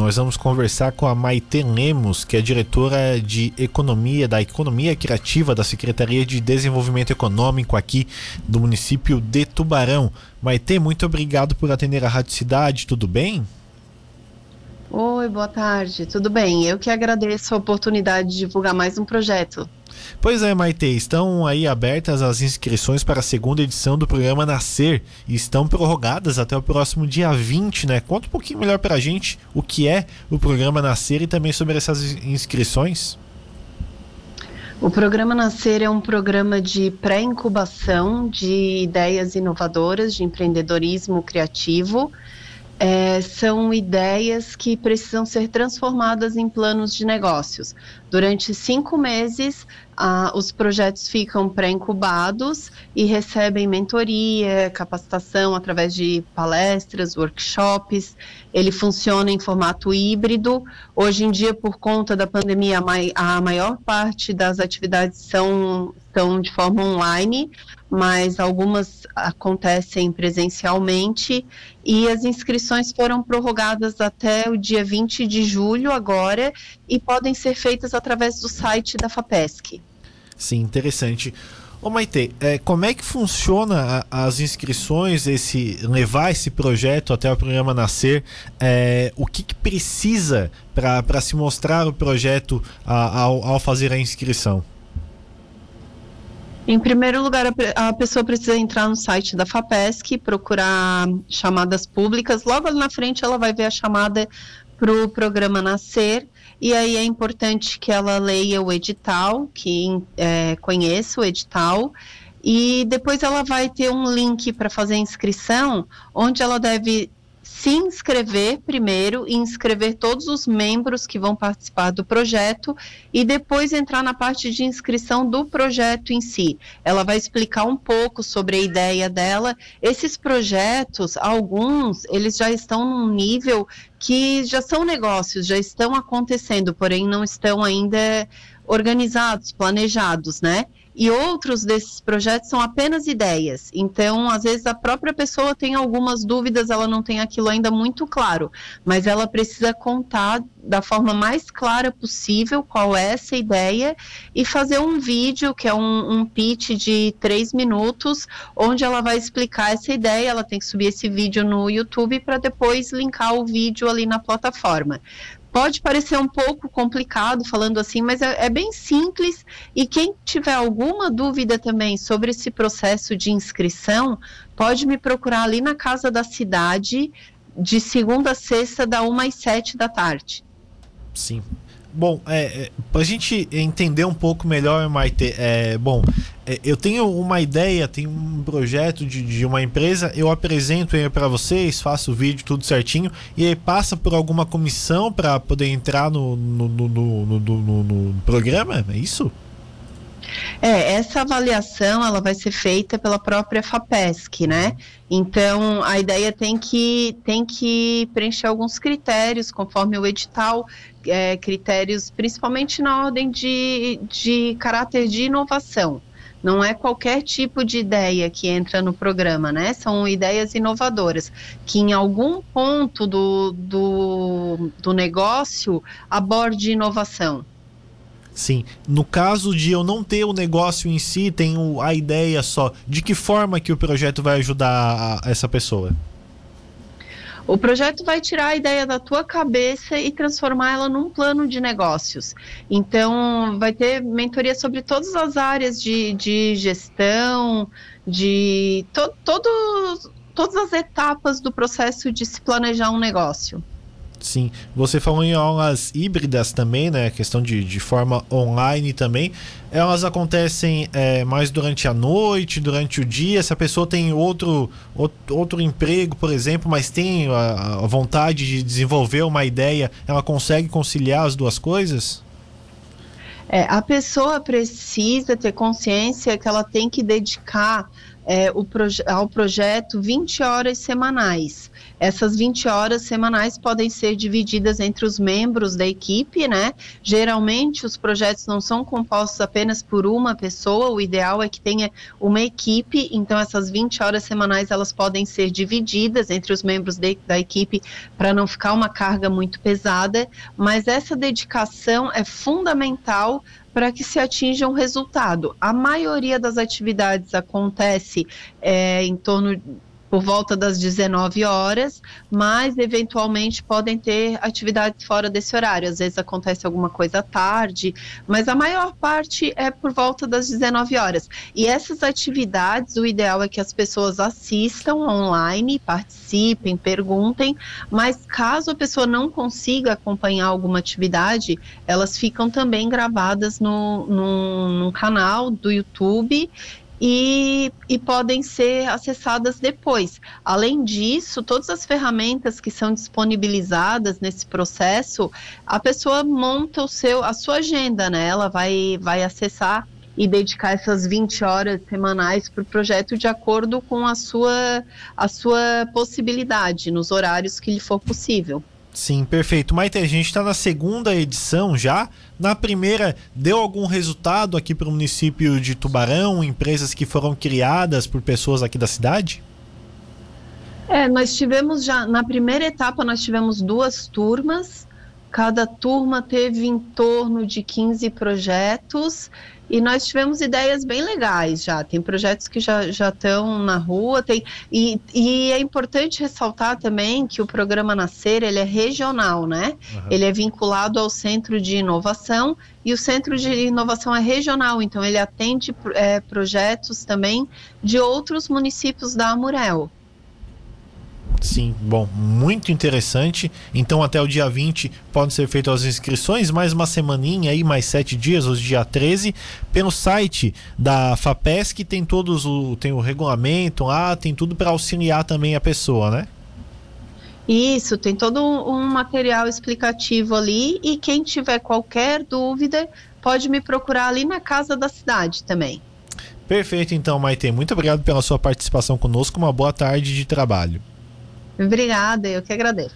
nós vamos conversar com a Maite Lemos, que é diretora de Economia, da Economia Criativa da Secretaria de Desenvolvimento Econômico aqui do município de Tubarão. Maite, muito obrigado por atender a Rádio Cidade, tudo bem? Oi, boa tarde, tudo bem? Eu que agradeço a oportunidade de divulgar mais um projeto. Pois é, Maite, estão aí abertas as inscrições para a segunda edição do programa Nascer e estão prorrogadas até o próximo dia 20, né? Conta um pouquinho melhor para a gente o que é o programa Nascer e também sobre essas inscrições. O programa Nascer é um programa de pré-incubação de ideias inovadoras, de empreendedorismo criativo é, são ideias que precisam ser transformadas em planos de negócios. Durante cinco meses, ah, os projetos ficam pré-incubados e recebem mentoria, capacitação através de palestras, workshops. Ele funciona em formato híbrido. Hoje em dia, por conta da pandemia, a maior parte das atividades são, são de forma online, mas algumas acontecem presencialmente e as inscrições foram prorrogadas até o dia 20 de julho agora e podem ser feitas através do site da FAPESC. Sim, interessante. Ô Maite, é, como é que funciona a, as inscrições, esse levar esse projeto até o programa nascer? É, o que, que precisa para se mostrar o projeto a, ao, ao fazer a inscrição? Em primeiro lugar, a pessoa precisa entrar no site da FAPESC, procurar chamadas públicas. Logo ali na frente, ela vai ver a chamada para o programa Nascer. E aí é importante que ela leia o edital, que é, conheça o edital. E depois ela vai ter um link para fazer a inscrição, onde ela deve se inscrever primeiro e inscrever todos os membros que vão participar do projeto e depois entrar na parte de inscrição do projeto em si. Ela vai explicar um pouco sobre a ideia dela. Esses projetos, alguns, eles já estão num nível que já são negócios, já estão acontecendo, porém não estão ainda organizados, planejados, né? E outros desses projetos são apenas ideias. Então, às vezes a própria pessoa tem algumas dúvidas, ela não tem aquilo ainda muito claro, mas ela precisa contar da forma mais clara possível qual é essa ideia e fazer um vídeo que é um, um pitch de três minutos, onde ela vai explicar essa ideia. Ela tem que subir esse vídeo no YouTube para depois linkar o vídeo ali na plataforma. Pode parecer um pouco complicado falando assim, mas é, é, bem simples. E quem tiver alguma dúvida também sobre esse processo de inscrição, pode me procurar ali na Casa da Cidade, de segunda a sexta, da 1 às 7 da tarde. Sim. Bom, é, é, para a gente entender um pouco melhor, Maite, é, bom, eu tenho uma ideia, tenho um projeto de, de uma empresa, eu apresento para vocês, faço o vídeo tudo certinho, e aí passa por alguma comissão para poder entrar no no, no, no, no, no programa, é isso? É, essa avaliação ela vai ser feita pela própria FAPESC, né? Então a ideia tem que, tem que preencher alguns critérios conforme o edital, é, critérios principalmente na ordem de, de caráter de inovação. Não é qualquer tipo de ideia que entra no programa, né? São ideias inovadoras, que em algum ponto do, do, do negócio aborde inovação. Sim. No caso de eu não ter o negócio em si, tenho a ideia só. De que forma que o projeto vai ajudar a, essa pessoa? O projeto vai tirar a ideia da tua cabeça e transformar ela num plano de negócios. Então, vai ter mentoria sobre todas as áreas de, de gestão, de to, todo, todas as etapas do processo de se planejar um negócio. Sim, você falou em aulas híbridas também, né? Questão de, de forma online também. Elas acontecem é, mais durante a noite, durante o dia. Se a pessoa tem outro, outro, outro emprego, por exemplo, mas tem a, a vontade de desenvolver uma ideia, ela consegue conciliar as duas coisas? É, a pessoa precisa ter consciência que ela tem que dedicar é, proje ao projeto 20 horas semanais. Essas 20 horas semanais podem ser divididas entre os membros da equipe, né? Geralmente os projetos não são compostos apenas por uma pessoa, o ideal é que tenha uma equipe, então essas 20 horas semanais elas podem ser divididas entre os membros de, da equipe para não ficar uma carga muito pesada, mas essa dedicação é fundamental para que se atinja um resultado. A maioria das atividades acontece é, em torno por volta das 19 horas, mas eventualmente podem ter atividades fora desse horário. Às vezes acontece alguma coisa tarde, mas a maior parte é por volta das 19 horas. E essas atividades, o ideal é que as pessoas assistam online, participem, perguntem, mas caso a pessoa não consiga acompanhar alguma atividade, elas ficam também gravadas no, no canal do YouTube e, e, podem ser acessadas depois. Além disso, todas as ferramentas que são disponibilizadas nesse processo, a pessoa monta o seu, a sua agenda, né? Ela vai, vai acessar e dedicar essas 20 horas semanais para o projeto de acordo com a sua, a sua possibilidade, nos horários que lhe for possível. Sim, perfeito. Maite, a gente está na segunda edição já. Na primeira, deu algum resultado aqui para o município de Tubarão? Empresas que foram criadas por pessoas aqui da cidade? É, nós tivemos já, na primeira etapa, nós tivemos duas turmas. Cada turma teve em torno de 15 projetos e nós tivemos ideias bem legais já. Tem projetos que já estão na rua, tem e, e, é importante ressaltar também que o programa Nascer ele é regional, né? Uhum. Ele é vinculado ao Centro de Inovação e o Centro de Inovação é regional, então ele atende é, projetos também de outros municípios da Amurel. Sim, bom, muito interessante. Então até o dia 20 podem ser feitas as inscrições, mais uma semaninha aí, mais sete dias, hoje dia 13, pelo site da FAPESC tem todos o tem o regulamento lá, tem tudo para auxiliar também a pessoa, né? Isso, tem todo um material explicativo ali e quem tiver qualquer dúvida pode me procurar ali na casa da cidade também. Perfeito, então, Maite. Muito obrigado pela sua participação conosco. Uma boa tarde de trabalho. Obrigada, eu que agradeço.